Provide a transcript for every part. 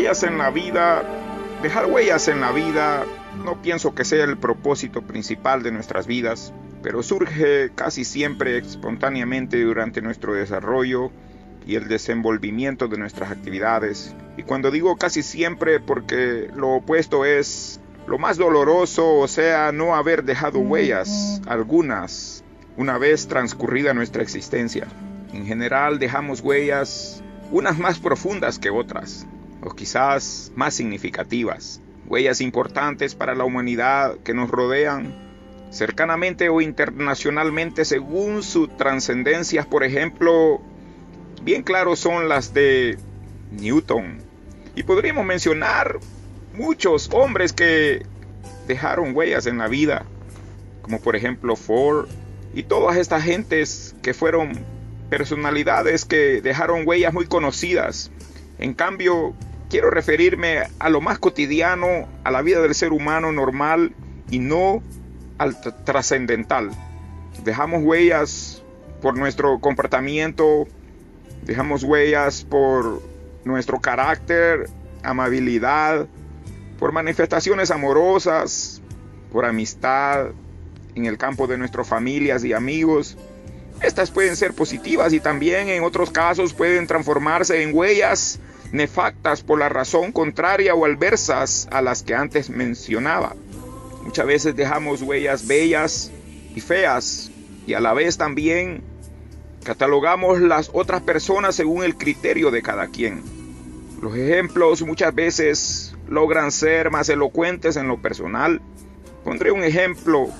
huellas en la vida, dejar huellas en la vida, no pienso que sea el propósito principal de nuestras vidas, pero surge casi siempre espontáneamente durante nuestro desarrollo y el desenvolvimiento de nuestras actividades. Y cuando digo casi siempre porque lo opuesto es lo más doloroso, o sea, no haber dejado huellas algunas una vez transcurrida nuestra existencia. En general dejamos huellas, unas más profundas que otras, o quizás más significativas, huellas importantes para la humanidad que nos rodean, cercanamente o internacionalmente según su trascendencia, por ejemplo, bien claro son las de Newton. Y podríamos mencionar muchos hombres que dejaron huellas en la vida, como por ejemplo Ford, y todas estas gentes que fueron personalidades que dejaron huellas muy conocidas. En cambio, quiero referirme a lo más cotidiano, a la vida del ser humano normal y no al trascendental. Dejamos huellas por nuestro comportamiento, dejamos huellas por nuestro carácter, amabilidad, por manifestaciones amorosas, por amistad, en el campo de nuestras familias y amigos. Estas pueden ser positivas y también en otros casos pueden transformarse en huellas nefactas por la razón contraria o adversas a las que antes mencionaba. Muchas veces dejamos huellas bellas y feas y a la vez también catalogamos las otras personas según el criterio de cada quien. Los ejemplos muchas veces logran ser más elocuentes en lo personal. Pondré un ejemplo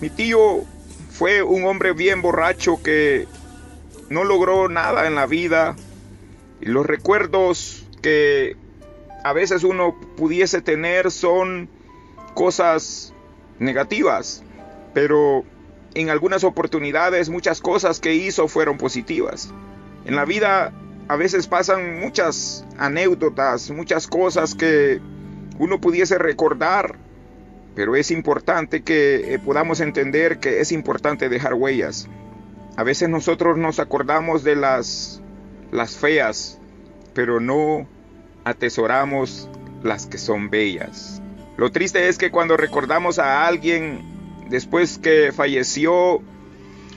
mi tío fue un hombre bien borracho que no logró nada en la vida. Los recuerdos que a veces uno pudiese tener son cosas negativas, pero en algunas oportunidades muchas cosas que hizo fueron positivas. En la vida a veces pasan muchas anécdotas, muchas cosas que uno pudiese recordar pero es importante que eh, podamos entender que es importante dejar huellas. A veces nosotros nos acordamos de las, las feas, pero no atesoramos las que son bellas. Lo triste es que cuando recordamos a alguien después que falleció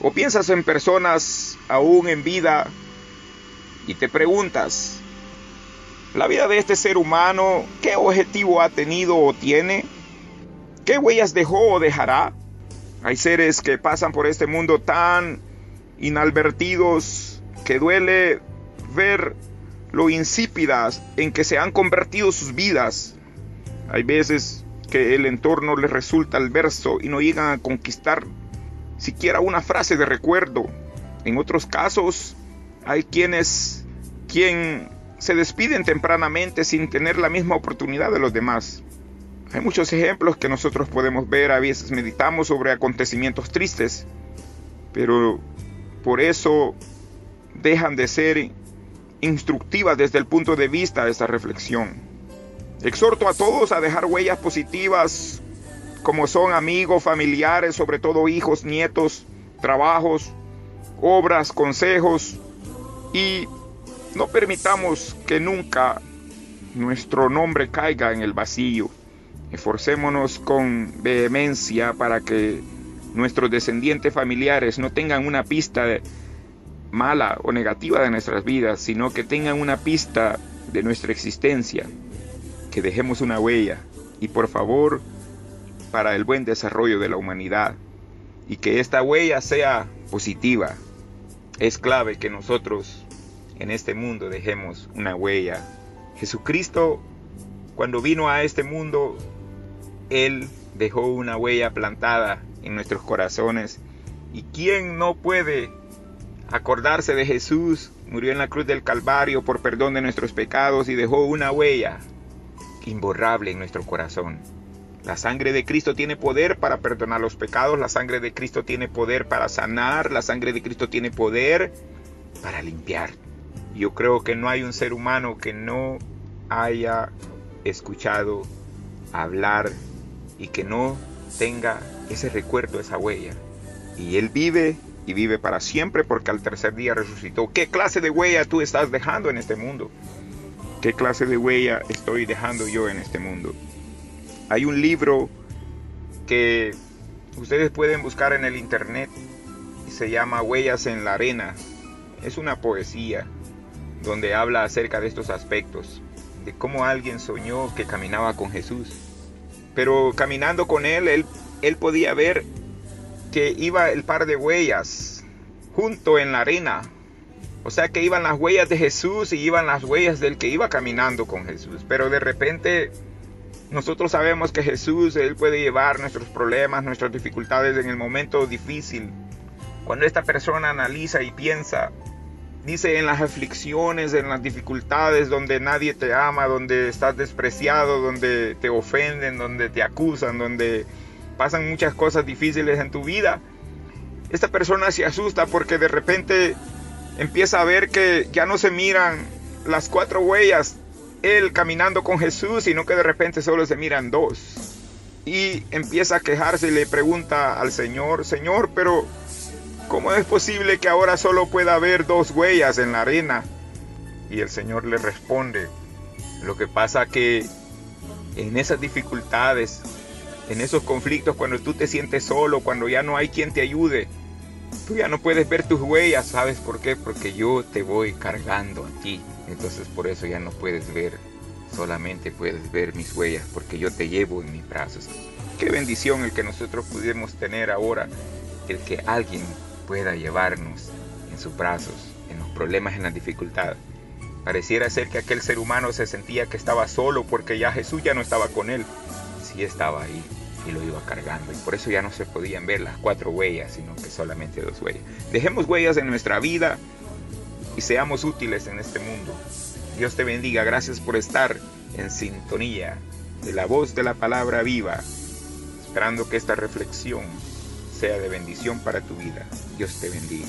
o piensas en personas aún en vida y te preguntas, ¿la vida de este ser humano qué objetivo ha tenido o tiene? ¿Qué huellas dejó o dejará? Hay seres que pasan por este mundo tan inadvertidos que duele ver lo insípidas en que se han convertido sus vidas. Hay veces que el entorno les resulta adverso y no llegan a conquistar siquiera una frase de recuerdo. En otros casos hay quienes quien se despiden tempranamente sin tener la misma oportunidad de los demás. Hay muchos ejemplos que nosotros podemos ver, a veces meditamos sobre acontecimientos tristes, pero por eso dejan de ser instructivas desde el punto de vista de esta reflexión. Exhorto a todos a dejar huellas positivas como son amigos, familiares, sobre todo hijos, nietos, trabajos, obras, consejos y no permitamos que nunca nuestro nombre caiga en el vacío. Esforcémonos con vehemencia para que nuestros descendientes familiares no tengan una pista mala o negativa de nuestras vidas, sino que tengan una pista de nuestra existencia, que dejemos una huella y por favor para el buen desarrollo de la humanidad y que esta huella sea positiva. Es clave que nosotros en este mundo dejemos una huella. Jesucristo cuando vino a este mundo él dejó una huella plantada en nuestros corazones. ¿Y quién no puede acordarse de Jesús? Murió en la cruz del Calvario por perdón de nuestros pecados y dejó una huella imborrable en nuestro corazón. La sangre de Cristo tiene poder para perdonar los pecados, la sangre de Cristo tiene poder para sanar, la sangre de Cristo tiene poder para limpiar. Yo creo que no hay un ser humano que no haya escuchado hablar y que no tenga ese recuerdo, esa huella. Y Él vive y vive para siempre porque al tercer día resucitó. ¿Qué clase de huella tú estás dejando en este mundo? ¿Qué clase de huella estoy dejando yo en este mundo? Hay un libro que ustedes pueden buscar en el internet y se llama Huellas en la Arena. Es una poesía donde habla acerca de estos aspectos, de cómo alguien soñó que caminaba con Jesús. Pero caminando con él, él, él podía ver que iba el par de huellas junto en la arena. O sea que iban las huellas de Jesús y iban las huellas del que iba caminando con Jesús. Pero de repente nosotros sabemos que Jesús, Él puede llevar nuestros problemas, nuestras dificultades en el momento difícil. Cuando esta persona analiza y piensa, dice en las aflicciones, en las dificultades, donde nadie te ama, donde estás despreciado, donde te ofenden, donde te acusan, donde pasan muchas cosas difíciles en tu vida, esta persona se asusta porque de repente empieza a ver que ya no se miran las cuatro huellas él caminando con Jesús, sino que de repente solo se miran dos. Y empieza a quejarse y le pregunta al Señor, Señor, pero ¿cómo es posible que ahora solo pueda haber dos huellas en la arena? Y el Señor le responde, lo que pasa que en esas dificultades, en esos conflictos, cuando tú te sientes solo, cuando ya no hay quien te ayude, tú ya no puedes ver tus huellas, ¿sabes por qué? Porque yo te voy cargando a ti. Entonces por eso ya no puedes ver, solamente puedes ver mis huellas porque yo te llevo en mis brazos. Qué bendición el que nosotros pudiéramos tener ahora, el que alguien pueda llevarnos en sus brazos, en los problemas, en las dificultades. Pareciera ser que aquel ser humano se sentía que estaba solo porque ya Jesús ya no estaba con él. Sí estaba ahí y lo iba cargando. Y por eso ya no se podían ver las cuatro huellas, sino que solamente dos huellas. Dejemos huellas en nuestra vida y seamos útiles en este mundo. Dios te bendiga, gracias por estar en sintonía de la voz de la palabra viva, esperando que esta reflexión sea de bendición para tu vida. Dios te bendiga.